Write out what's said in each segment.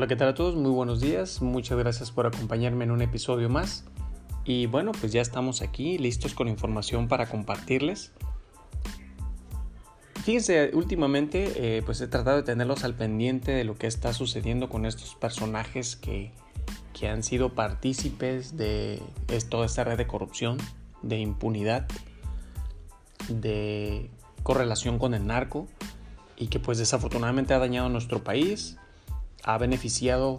Hola, ¿qué tal a todos? Muy buenos días. Muchas gracias por acompañarme en un episodio más. Y bueno, pues ya estamos aquí listos con información para compartirles. Fíjense, últimamente eh, pues he tratado de tenerlos al pendiente de lo que está sucediendo con estos personajes que, que han sido partícipes de toda esta red de corrupción, de impunidad, de correlación con el narco y que pues desafortunadamente ha dañado nuestro país, ha beneficiado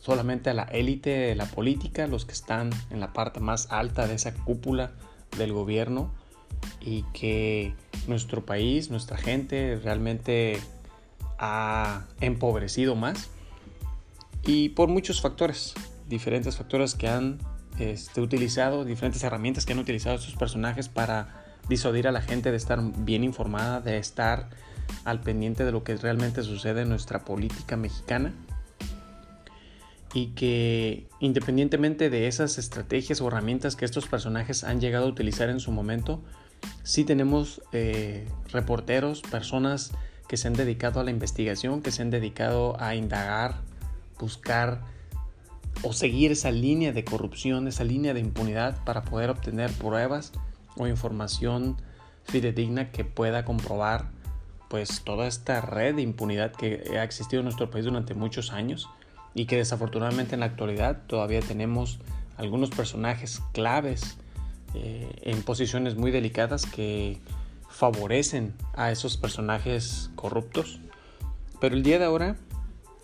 solamente a la élite de la política, los que están en la parte más alta de esa cúpula del gobierno y que nuestro país, nuestra gente realmente ha empobrecido más y por muchos factores, diferentes factores que han este, utilizado, diferentes herramientas que han utilizado estos personajes para disuadir a la gente de estar bien informada, de estar al pendiente de lo que realmente sucede en nuestra política mexicana y que independientemente de esas estrategias o herramientas que estos personajes han llegado a utilizar en su momento, sí tenemos eh, reporteros, personas que se han dedicado a la investigación, que se han dedicado a indagar, buscar o seguir esa línea de corrupción, esa línea de impunidad para poder obtener pruebas o información fidedigna que pueda comprobar pues toda esta red de impunidad que ha existido en nuestro país durante muchos años y que desafortunadamente en la actualidad todavía tenemos algunos personajes claves eh, en posiciones muy delicadas que favorecen a esos personajes corruptos. Pero el día de ahora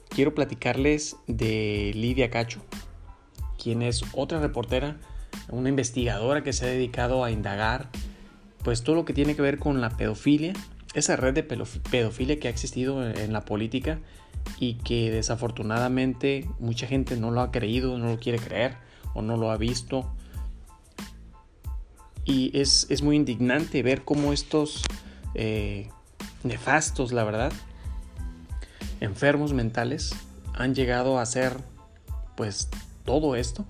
quiero platicarles de Lidia Cacho, quien es otra reportera, una investigadora que se ha dedicado a indagar pues todo lo que tiene que ver con la pedofilia esa red de pedofilia que ha existido en la política y que desafortunadamente mucha gente no lo ha creído, no lo quiere creer o no lo ha visto. Y es, muy indignante ver cómo estos eh, nefastos, la verdad, enfermos mentales han llegado a hacer pues todo esto.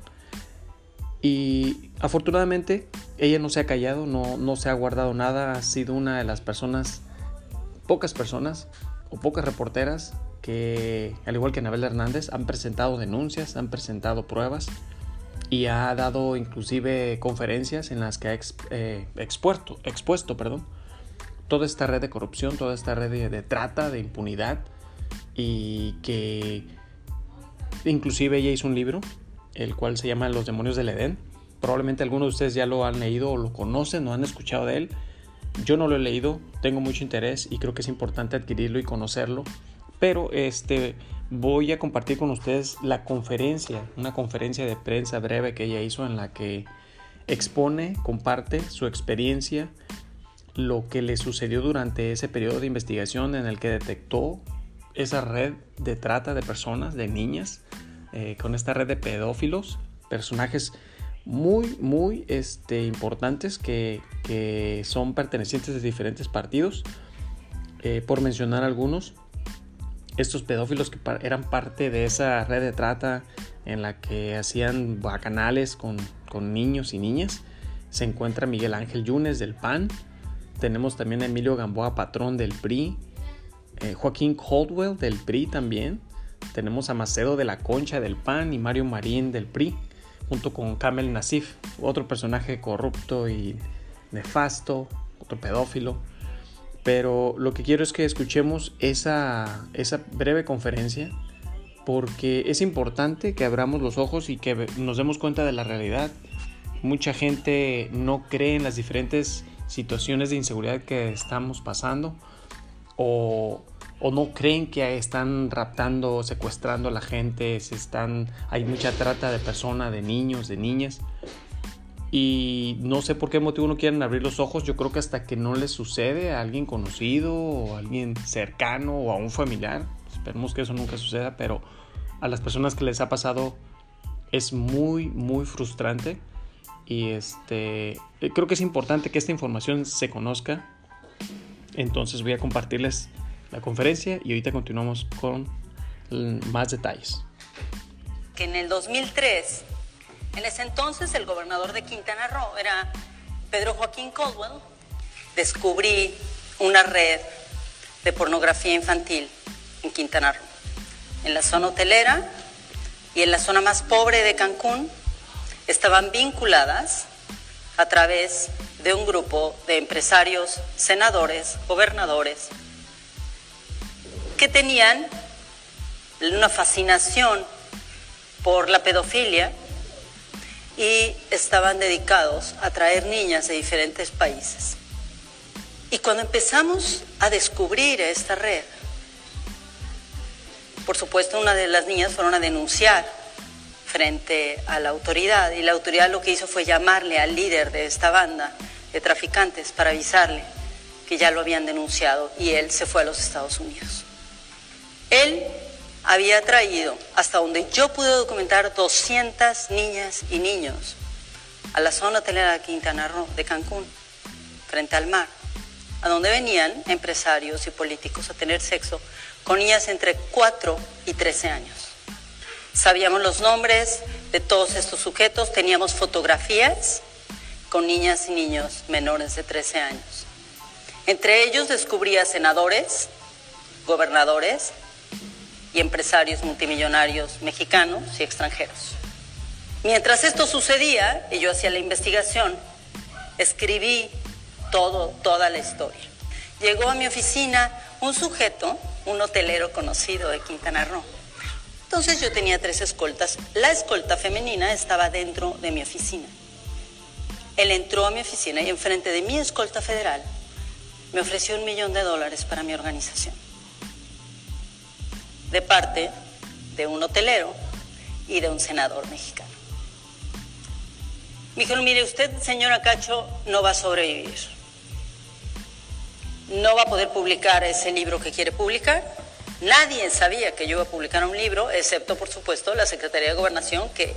Y afortunadamente ella no se ha callado, no, no se ha guardado nada, ha sido una de las personas pocas personas o pocas reporteras que, al igual que Anabel Hernández, han presentado denuncias, han presentado pruebas y ha dado inclusive conferencias en las que ha eh, expuesto, expuesto perdón, toda esta red de corrupción, toda esta red de, de trata, de impunidad y que inclusive ella hizo un libro, el cual se llama Los demonios del Edén. Probablemente algunos de ustedes ya lo han leído o lo conocen o han escuchado de él. Yo no lo he leído, tengo mucho interés y creo que es importante adquirirlo y conocerlo, pero este voy a compartir con ustedes la conferencia, una conferencia de prensa breve que ella hizo en la que expone, comparte su experiencia, lo que le sucedió durante ese periodo de investigación en el que detectó esa red de trata de personas, de niñas, eh, con esta red de pedófilos, personajes muy, muy este, importantes que, son pertenecientes de diferentes partidos. Eh, por mencionar algunos, estos pedófilos que eran parte de esa red de trata en la que hacían bacanales con, con niños y niñas. Se encuentra Miguel Ángel Yunes del PAN. Tenemos también a Emilio Gamboa Patrón del PRI. Eh, Joaquín Caldwell del PRI también. Tenemos a Macedo de la Concha del PAN y Mario Marín del PRI junto con Kamel Nasif, otro personaje corrupto y nefasto, otro pedófilo. Pero lo que quiero es que escuchemos esa, esa breve conferencia porque es importante que abramos los ojos y que nos demos cuenta de la realidad. Mucha gente no cree en las diferentes situaciones de inseguridad que estamos pasando o o no creen que están raptando, secuestrando a la gente, se están, hay mucha trata de personas, de niños, de niñas. Y no sé por qué motivo no quieren abrir los ojos. Yo creo que hasta que no les sucede a alguien conocido o a alguien cercano o a un familiar. Esperemos que eso nunca suceda, pero a las personas que les ha pasado es muy, muy frustrante. Y este, creo que es importante que esta información se conozca. Entonces voy a compartirles la conferencia y ahorita continuamos con más detalles. Que en el 2003, en ese entonces el gobernador de Quintana Roo era Pedro Joaquín Caldwell, descubrí una red de pornografía infantil en Quintana Roo. en la zona hotelera y en la zona más pobre de Cancún estaban vinculadas a través de un grupo de empresarios, senadores, gobernadores, tenían una fascinación por la pedofilia y estaban dedicados a traer niñas de diferentes países. Y cuando empezamos a descubrir esta red, por supuesto una de las niñas fueron a denunciar frente a la autoridad y la autoridad lo que hizo fue llamarle al líder de esta banda de traficantes para avisarle que ya lo habían denunciado y él se fue a los Estados Unidos. Él había traído, hasta donde yo pude documentar, 200 niñas y niños a la zona hotelera de Quintana Roo, de Cancún, frente al mar, a donde venían empresarios y políticos a tener sexo con niñas entre 4 y 13 años. Sabíamos los nombres de todos estos sujetos, teníamos fotografías con niñas y niños menores de 13 años. Entre ellos descubría senadores, gobernadores, y empresarios multimillonarios mexicanos y extranjeros. Mientras esto sucedía y yo hacía la investigación, escribí todo, toda la historia. Llegó a mi oficina un sujeto, un hotelero conocido de Quintana Roo. Entonces yo tenía tres escoltas. La escolta femenina estaba dentro de mi oficina. Él entró a mi oficina y enfrente de mi escolta federal me ofreció un millón de dólares para mi organización de parte de un hotelero y de un senador mexicano. Me dijeron, mire, usted, señora Cacho, no va a sobrevivir. No va a poder publicar ese libro que quiere publicar. Nadie sabía que yo iba a publicar un libro, excepto, por supuesto, la Secretaría de Gobernación, que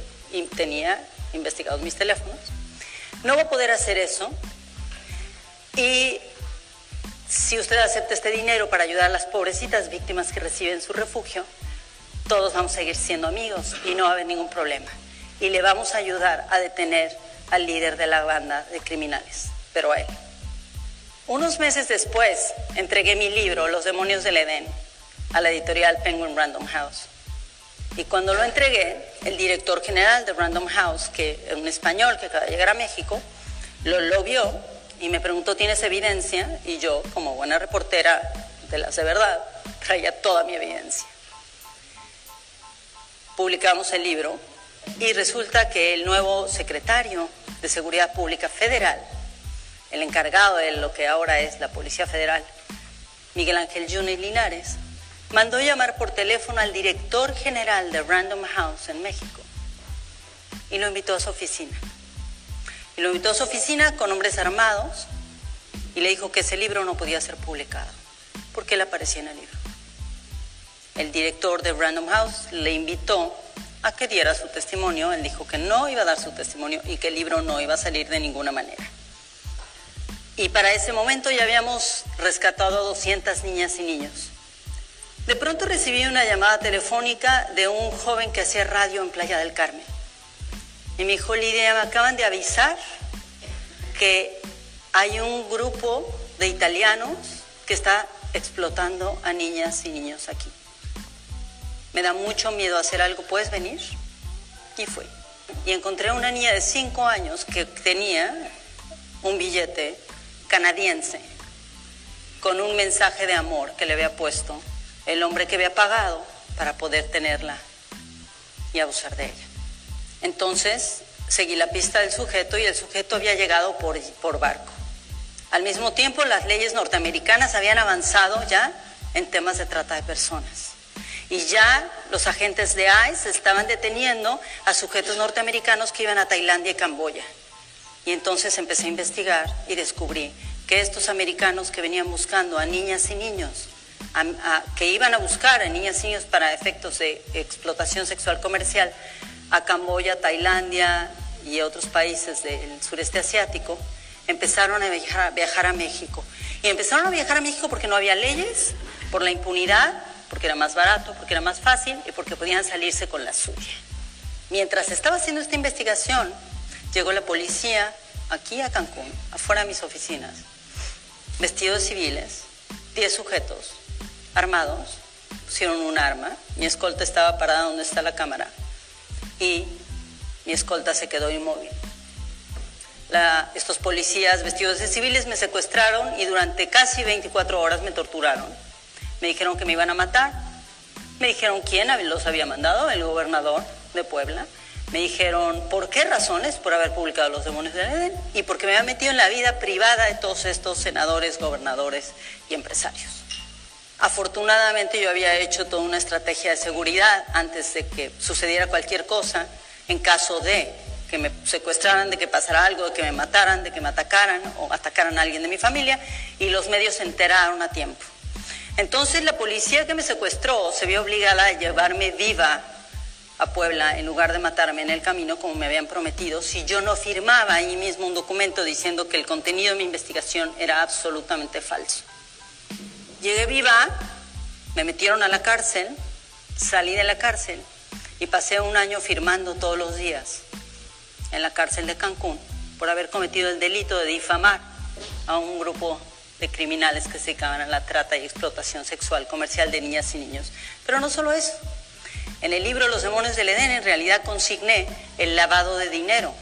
tenía investigados mis teléfonos. No va a poder hacer eso. Y si usted acepta este dinero para ayudar a las pobrecitas víctimas que reciben su refugio, todos vamos a seguir siendo amigos y no va a haber ningún problema. Y le vamos a ayudar a detener al líder de la banda de criminales, pero a él. Unos meses después entregué mi libro, Los demonios del Edén, a la editorial Penguin Random House. Y cuando lo entregué, el director general de Random House, que es un español que acaba de llegar a México, lo, lo vio y me preguntó, ¿tienes evidencia? Y yo, como buena reportera de las de verdad, traía toda mi evidencia. Publicamos el libro y resulta que el nuevo secretario de Seguridad Pública Federal, el encargado de lo que ahora es la Policía Federal, Miguel Ángel Junior Linares, mandó llamar por teléfono al director general de Random House en México y lo invitó a su oficina. Y lo invitó a su oficina con hombres armados y le dijo que ese libro no podía ser publicado porque él aparecía en el libro. El director de Random House le invitó a que diera su testimonio. Él dijo que no iba a dar su testimonio y que el libro no iba a salir de ninguna manera. Y para ese momento ya habíamos rescatado a 200 niñas y niños. De pronto recibí una llamada telefónica de un joven que hacía radio en Playa del Carmen. Y me dijo, Lidia, me acaban de avisar que hay un grupo de italianos que está explotando a niñas y niños aquí. Me da mucho miedo hacer algo, ¿puedes venir? Y fui. Y encontré a una niña de 5 años que tenía un billete canadiense con un mensaje de amor que le había puesto el hombre que había pagado para poder tenerla y abusar de ella. Entonces seguí la pista del sujeto y el sujeto había llegado por, por barco. Al mismo tiempo, las leyes norteamericanas habían avanzado ya en temas de trata de personas. Y ya los agentes de ICE estaban deteniendo a sujetos norteamericanos que iban a Tailandia y Camboya. Y entonces empecé a investigar y descubrí que estos americanos que venían buscando a niñas y niños, que iban a buscar a niñas y niños para efectos de explotación sexual comercial, a Camboya, Tailandia y otros países del sureste asiático, empezaron a viajar, a México. Y empezaron a viajar a México porque no había leyes, por la impunidad, porque era más barato, porque era más fácil y porque podían salirse con la suya. Mientras estaba haciendo esta investigación, llegó la policía aquí a Cancún, afuera de mis oficinas, vestidos civiles, 10 sujetos armados, pusieron un arma, mi escolta estaba parada donde está la cámara y mi escolta se quedó inmóvil. estos policías vestidos de civiles me secuestraron y durante casi 24 horas me torturaron. Me dijeron que me iban a matar. Me dijeron quién los había mandado, el gobernador de Puebla. Me dijeron por qué razones, por haber publicado Los Demonios del Edén y porque me había metido en la vida privada de todos estos senadores, gobernadores y empresarios. Afortunadamente yo había hecho toda una estrategia de seguridad antes de que sucediera cualquier cosa en caso de que me secuestraran, de que pasara algo, de que me mataran, de que me atacaran o atacaran a alguien de mi familia y los medios se enteraron a tiempo. Entonces la policía que me secuestró se vio obligada a llevarme viva a Puebla en lugar de matarme en el camino como me habían prometido si yo no firmaba ahí mismo un documento diciendo que el contenido de mi investigación era absolutamente falso. Llegué viva, me metieron a la cárcel, salí de la cárcel y pasé un año firmando todos los días en la cárcel de Cancún por haber cometido el delito de difamar a un grupo de criminales que se dedicaban a la trata y explotación sexual comercial de niñas y niños. Pero no solo eso. En el libro Los demonios del Edén en realidad consigné el lavado de dinero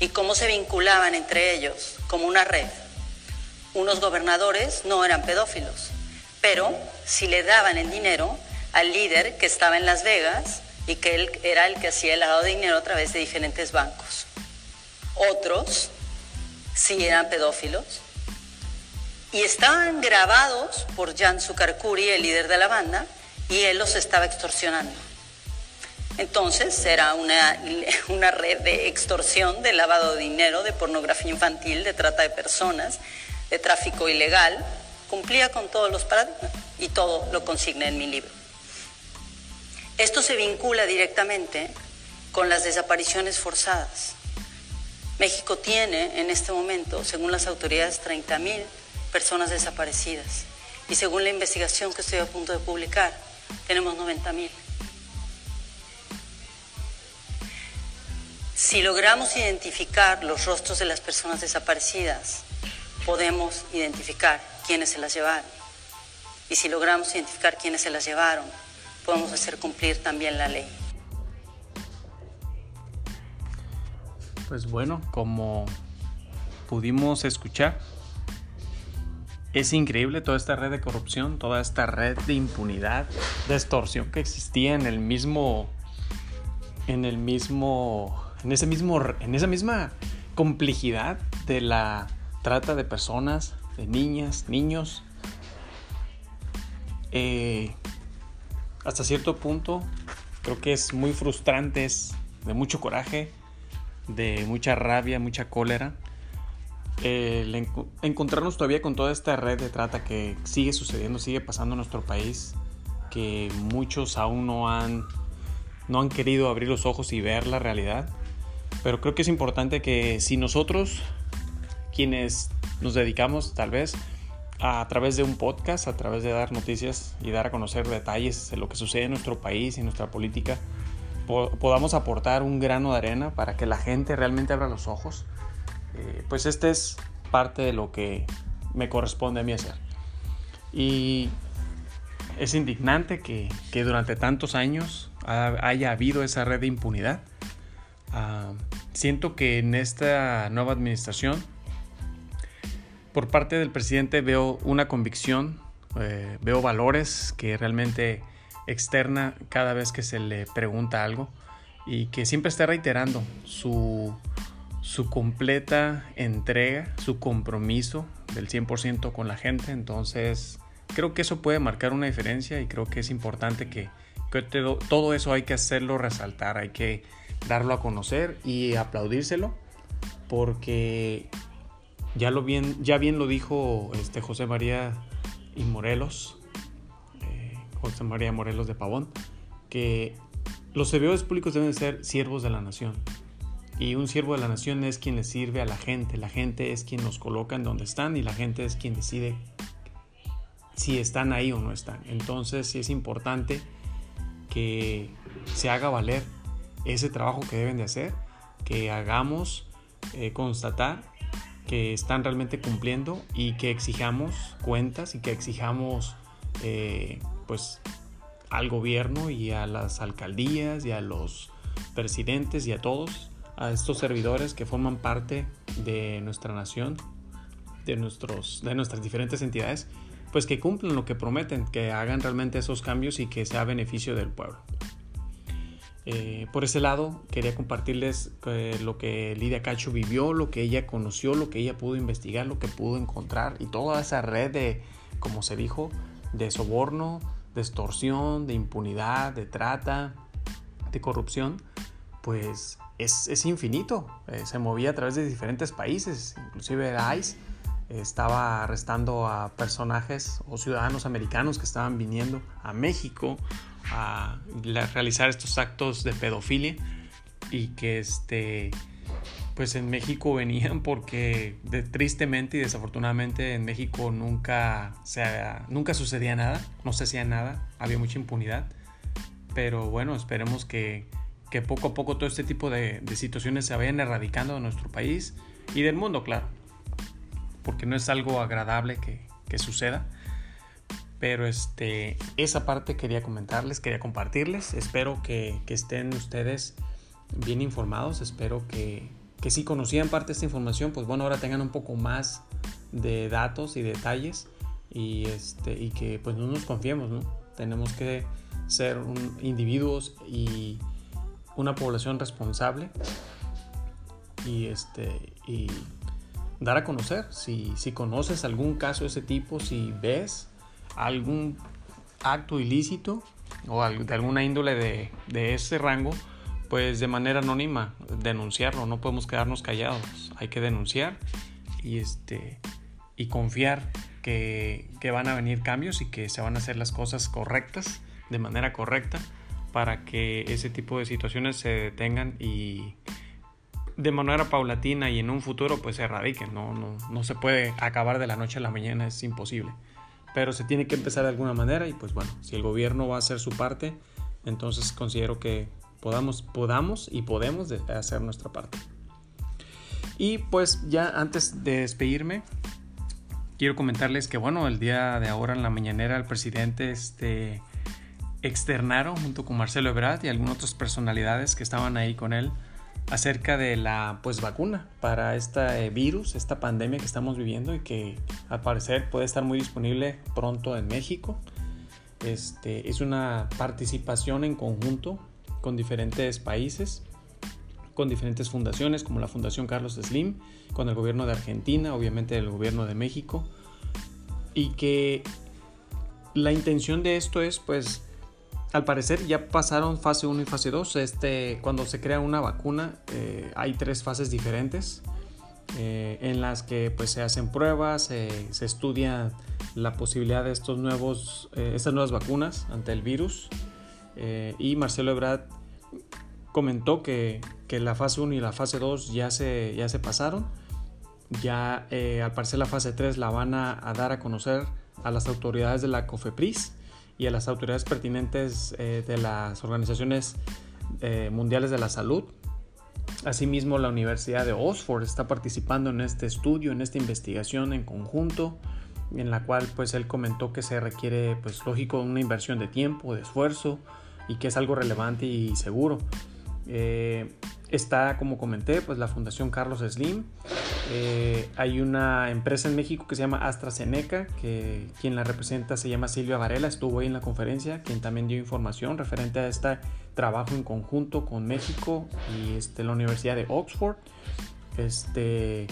y cómo se vinculaban entre ellos como una red unos gobernadores no eran pedófilos, pero si le daban el dinero al líder que estaba en Las Vegas y que él era el que hacía el lavado de dinero a través de diferentes bancos. Otros sí eran pedófilos y estaban grabados por Jan Sukarkuri, el líder de la banda, y él los estaba extorsionando. Entonces era una, una red de extorsión, de lavado de dinero, de pornografía infantil, de trata de personas, de tráfico ilegal, cumplía con todos los paradigmas y todo lo consigné en mi libro. Esto se vincula directamente con las desapariciones forzadas. México tiene en este momento, según las autoridades, 30.000 personas desaparecidas y según la investigación que estoy a punto de publicar, tenemos 90.000. Si logramos identificar los rostros de las personas desaparecidas, podemos identificar quiénes se las llevaron. Y si logramos identificar quiénes se las llevaron, podemos hacer cumplir también la ley. Pues bueno, como pudimos escuchar, es increíble toda esta red de corrupción, toda esta red de impunidad, de extorsión que existía en el mismo, en el mismo, en ese mismo, en esa misma complejidad de la trata de personas, de niñas, niños. Eh, hasta cierto punto creo que es muy frustrante, es de mucho coraje, de mucha rabia, mucha cólera. encontrarnos todavía con toda esta red de trata que sigue sucediendo, sigue pasando en nuestro país, que muchos aún no han, no han querido abrir los ojos y ver la realidad. Pero creo que es importante que si nosotros quienes nos dedicamos tal vez a, través de un podcast, a través de dar noticias y dar a conocer detalles de lo que sucede en nuestro país y nuestra política, podamos aportar un grano de arena para que la gente realmente abra los ojos, eh, pues este es parte de lo que me corresponde a mí hacer. Y es indignante que, que durante tantos años haya habido esa red de impunidad. Ah, siento que en esta nueva administración por parte del presidente veo una convicción, eh, veo valores que realmente externa cada vez que se le pregunta algo y que siempre está reiterando su, su completa entrega, su compromiso del 100% con la gente. Entonces, creo que eso puede marcar una diferencia y creo que es importante que, que todo eso hay que hacerlo resaltar, hay que darlo a conocer y aplaudírselo porque ya, lo bien, ya bien lo dijo este José María y Morelos, eh, José María Morelos de Pavón, que los servidores públicos deben ser siervos de la nación. Y un siervo de la nación es quien le sirve a la gente. La gente es quien los coloca en donde están y la gente es quien decide si están ahí o no están. Entonces sí es importante que se haga valer ese trabajo que deben de hacer, que hagamos eh, constatar que están realmente cumpliendo y que exijamos cuentas y que exijamos eh, pues al gobierno y a las alcaldías y a los presidentes y a todos, a estos servidores que forman parte de nuestra nación, de, nuestros, de nuestras diferentes entidades, pues que cumplan lo que prometen, que hagan realmente esos cambios y que sea beneficio del pueblo. Eh, por ese lado, quería compartirles eh, lo que Lidia Cacho vivió, lo que ella conoció, lo que ella pudo investigar, lo que pudo encontrar y toda esa red de, como se dijo, de soborno, de extorsión, de impunidad, de trata, de corrupción, pues es, infinito. Eh, se movía a través de diferentes países, inclusive ICE estaba arrestando a personajes o ciudadanos americanos que estaban viniendo a México a realizar estos actos de pedofilia y que este pues en México venían porque tristemente y desafortunadamente en México nunca, se, nunca sucedía nada, no se hacía nada, había mucha impunidad. Pero bueno, esperemos que, que poco a poco todo este tipo de, de, situaciones se vayan erradicando de nuestro país y del mundo, claro. Porque no es algo agradable que, que suceda. Pero este, esa parte quería comentarles, quería compartirles. Espero que, que estén ustedes bien informados. Espero que, que si conocían parte de esta información, pues bueno, ahora tengan un poco más de datos y detalles y, este, y que pues no nos confiemos, ¿no? Tenemos que ser individuos y una población responsable y, este, y dar a conocer. Si, si conoces algún caso de ese tipo, si ves algún acto ilícito o de alguna índole de, de ese rango, pues de manera anónima denunciarlo, no podemos quedarnos callados, hay que denunciar y, este, y confiar que, que, van a venir cambios y que se van a hacer las cosas correctas, de manera correcta, para que ese tipo de situaciones se detengan y de manera paulatina y en un futuro pues se erradiquen, no, no, no se puede acabar de la noche a la mañana, es imposible pero se tiene que empezar de alguna manera y pues bueno, si el gobierno va a hacer su parte, entonces considero que podamos, podamos y podemos hacer nuestra parte. Y pues ya antes de despedirme, quiero comentarles que bueno, el día de ahora en la mañanera el presidente este, externaron junto con Marcelo Ebrard y algunas otras personalidades que estaban ahí con él acerca de la pues vacuna para este virus, esta pandemia que estamos viviendo y que al parecer puede estar muy disponible pronto en México. Este, es una participación en conjunto con diferentes países, con diferentes fundaciones como la Fundación Carlos Slim, con el gobierno de Argentina, obviamente el gobierno de México, y que la intención de esto es pues al parecer ya pasaron fase 1 y fase 2. Este, cuando se crea una vacuna eh, hay tres fases diferentes eh, en las que pues, se hacen pruebas, se estudia la posibilidad de estos nuevos, eh, estas nuevas vacunas ante el virus. y Marcelo Ebrard comentó que, que, la fase 1 y la fase 2 ya se, ya se pasaron. Ya al parecer la fase 3 la van a dar a conocer a las autoridades de la COFEPRIS y a las autoridades pertinentes eh, de las organizaciones eh, mundiales de la salud. Asimismo, la Universidad de Oxford está participando en este estudio, en esta investigación en conjunto, en la cual pues él comentó que se requiere pues lógico una inversión de tiempo, de esfuerzo y que es algo relevante y seguro. Eh, está, como comenté, pues la Fundación Carlos Slim. Eh, hay una empresa en México que se llama AstraZeneca, que quien la representa se llama Silvia Varela, estuvo ahí en la conferencia, quien también dio información referente a este trabajo en conjunto con México y este, la Universidad de Oxford. Este,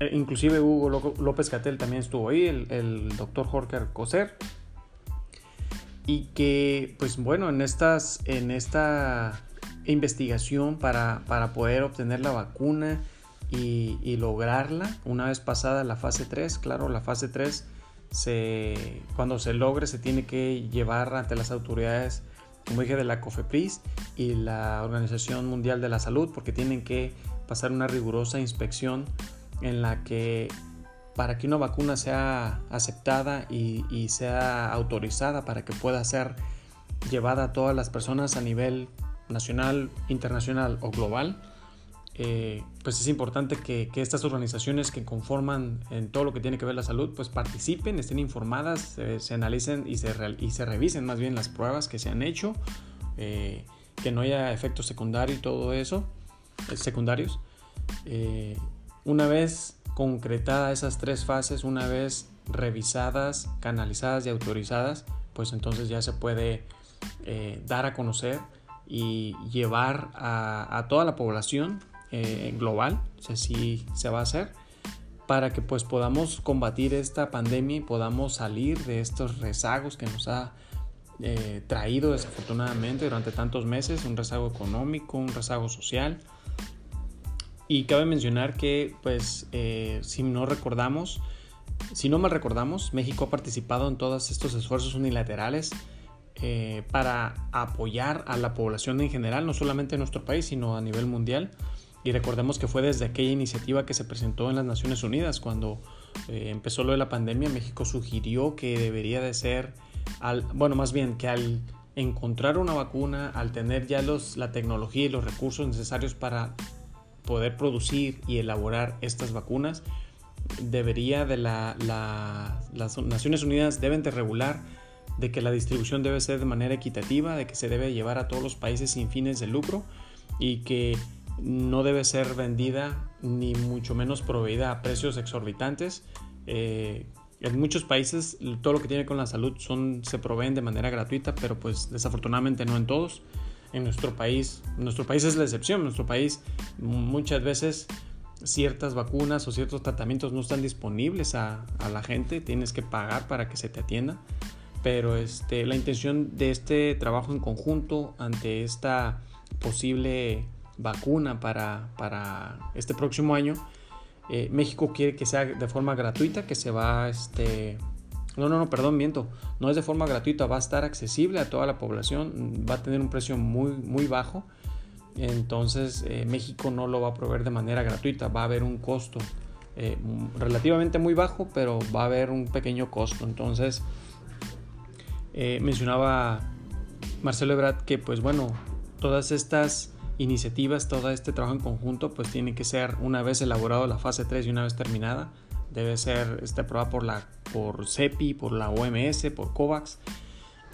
e inclusive Hugo López Catel también estuvo ahí, el, doctor Jorge Coser. Y que, pues bueno, en, estas, en esta investigación para, para poder obtener la vacuna y, lograrla una vez pasada la fase 3. Claro, la fase 3 se, cuando se logre se tiene que llevar ante las autoridades, como dije, de la COFEPRIS y la Organización Mundial de la Salud, porque tienen que pasar una rigurosa inspección en la que para que una vacuna sea aceptada y, y sea autorizada para que pueda ser llevada a todas las personas a nivel nacional, internacional o global, eh, pues es importante que, estas organizaciones que conforman en todo lo que tiene que ver la salud, pues participen, estén informadas, se analicen y se, y se revisen más bien las pruebas que se han hecho, eh, que no haya efectos secundarios y todo eso, eh, secundarios. una vez concretadas esas tres fases, una vez revisadas, canalizadas y autorizadas, pues entonces ya se puede dar a conocer y llevar a, toda la población eh, global, si así se va a hacer, para que pues podamos combatir esta pandemia y podamos salir de estos rezagos que nos ha eh, traído desafortunadamente durante tantos meses, un rezago económico, un rezago social. Y cabe mencionar que pues eh, si no recordamos, si no mal recordamos, México ha participado en todos estos esfuerzos unilaterales para apoyar a la población en general, no solamente en nuestro país, sino a nivel mundial. Y recordemos que fue desde aquella iniciativa que se presentó en las Naciones Unidas cuando eh, empezó lo de la pandemia, México sugirió que debería de ser, al, bueno, más bien que al encontrar una vacuna, al tener ya los, la tecnología y los recursos necesarios para poder producir y elaborar estas vacunas, debería de la, las Naciones Unidas deben de regular de que la distribución debe ser de manera equitativa, de que se debe llevar a todos los países sin fines de lucro y que no debe ser vendida ni mucho menos proveída a precios exorbitantes. Eh, en muchos países todo lo que tiene con la salud se proveen de manera gratuita, pero pues desafortunadamente no en todos. En nuestro país, nuestro país es la excepción. En nuestro país muchas veces ciertas vacunas o ciertos tratamientos no están disponibles a la gente, tienes que pagar para que se te atienda. Pero este, la intención de este trabajo en conjunto ante esta posible vacuna para, este próximo año. Eh, México quiere que sea de forma gratuita, que se va, este, no, no, no, perdón, miento, no es de forma gratuita, va a estar accesible a toda la población, va a tener un precio muy, muy bajo, entonces eh, México no lo va a proveer de manera gratuita, va a haber un costo eh, relativamente muy bajo, pero va a haber un pequeño costo, entonces mencionaba Marcelo Ebrard que pues bueno, todas estas iniciativas, todo este trabajo en conjunto, pues tiene que ser una vez elaborado la fase 3 y una vez terminada, debe ser este, aprobada por la por CEPI, por la OMS, por COVAX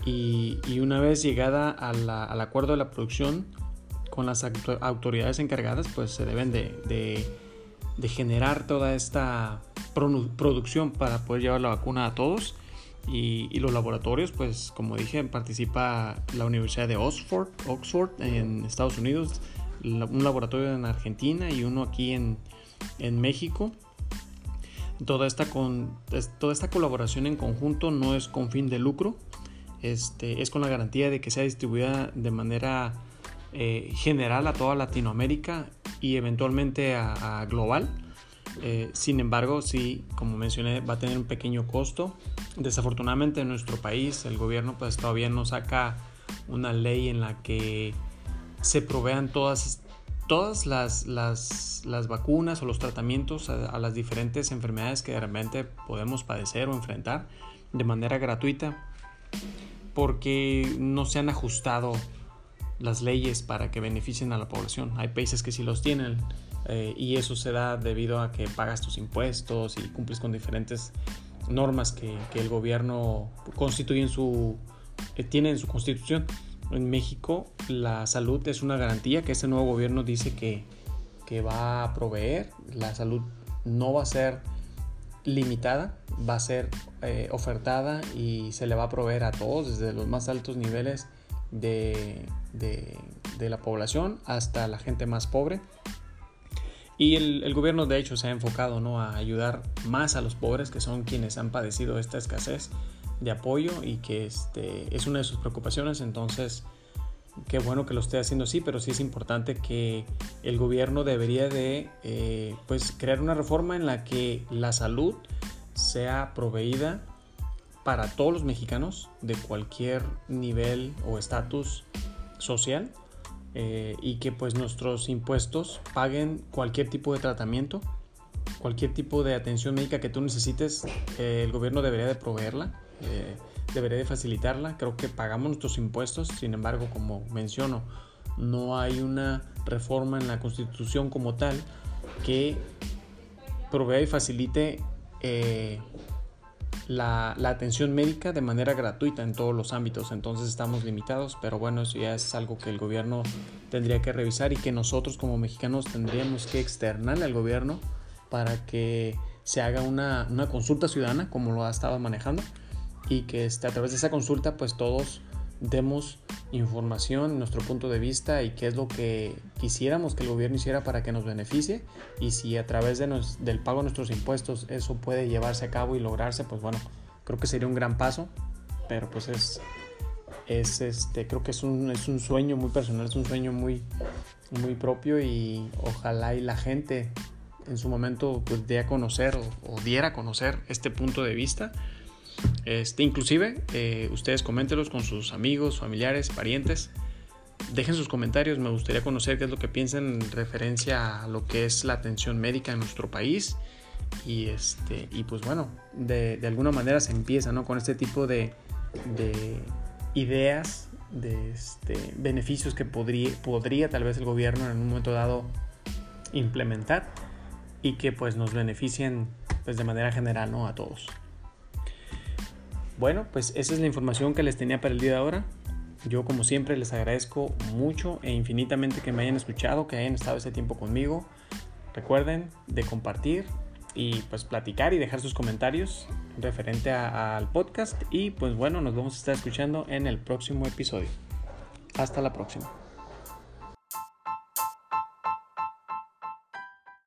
y, una vez llegada al acuerdo de la producción con las autoridades encargadas, pues se deben de, generar toda esta producción para poder llevar la vacuna a todos. Y, los laboratorios, pues como dije, participa la Universidad de Oxford, Oxford en Estados Unidos, un laboratorio en Argentina y uno aquí en, en México. Toda esta, con, toda esta colaboración en conjunto no es con fin de lucro, este, es con la garantía de que sea distribuida de manera eh, general a toda Latinoamérica y eventualmente a global. Eh, sin embargo, sí, como mencioné, va a tener un pequeño costo. Desafortunadamente en nuestro país el gobierno pues todavía no saca una ley en la que se provean todas, todas las, las, vacunas o los tratamientos a, las diferentes enfermedades que realmente podemos padecer o enfrentar de manera gratuita porque no se han ajustado las leyes para que beneficien a la población. Hay países que sí los tienen, eh, y eso se da debido a que pagas tus impuestos y cumples con diferentes normas que, el gobierno constituye en su, eh, tiene en su constitución. En México la salud es una garantía que este nuevo gobierno dice que, que va a proveer. La salud no va a ser limitada, va a ser eh, ofertada y se le va a proveer a todos, desde los más altos niveles de, de, de la población hasta la gente más pobre. Y el, gobierno de hecho se ha enfocado ¿no? a ayudar más a los pobres, que son quienes han padecido esta escasez de apoyo y que este, es una de sus preocupaciones. Entonces, qué bueno que lo esté haciendo así, pero sí es importante que el gobierno debería de eh, pues crear una reforma en la que la salud sea proveída para todos los mexicanos de cualquier nivel o estatus social eh, y que pues nuestros impuestos paguen cualquier tipo de tratamiento, cualquier tipo de atención médica que tú necesites, eh, el gobierno debería de proveerla, eh, debería de facilitarla. Creo que pagamos nuestros impuestos, sin embargo, como menciono, no hay una reforma en la constitución como tal que provea y facilite la, atención médica de manera gratuita en todos los ámbitos. Entonces estamos limitados, pero bueno, eso ya es algo que el gobierno tendría que revisar y que nosotros como mexicanos tendríamos que externar al gobierno para que se haga una, una consulta ciudadana como lo ha estado manejando y que este, a través de esa consulta pues todos demos información, nuestro punto de vista y qué es lo que quisiéramos que el gobierno hiciera para que nos beneficie. Y si a través de del pago de nuestros impuestos eso puede llevarse a cabo y lograrse, pues bueno, creo que sería un gran paso, pero pues es, es este, creo que es un, es un sueño muy personal, es un sueño muy, muy propio y ojalá y la gente en su momento pues dé a conocer o, o diera a conocer este punto de vista este, inclusive, eh, ustedes coméntenlos con sus amigos, familiares, parientes. Dejen sus comentarios, me gustaría conocer qué es lo que piensan en referencia a lo que es la atención médica en nuestro país. Y, este, y pues bueno, de, alguna manera se empieza ¿no? con este tipo de, de ideas, de este, beneficios que podría, podría tal vez el gobierno en un momento dado implementar y que pues nos beneficien pues de manera general ¿no? a todos. Bueno, pues esa es la información que les tenía para el día de ahora. Yo como siempre les agradezco mucho e infinitamente que me hayan escuchado, que hayan estado ese tiempo conmigo. Recuerden de compartir y pues platicar y dejar sus comentarios referente al podcast y pues bueno, nos vamos a estar escuchando en el próximo episodio. Hasta la próxima.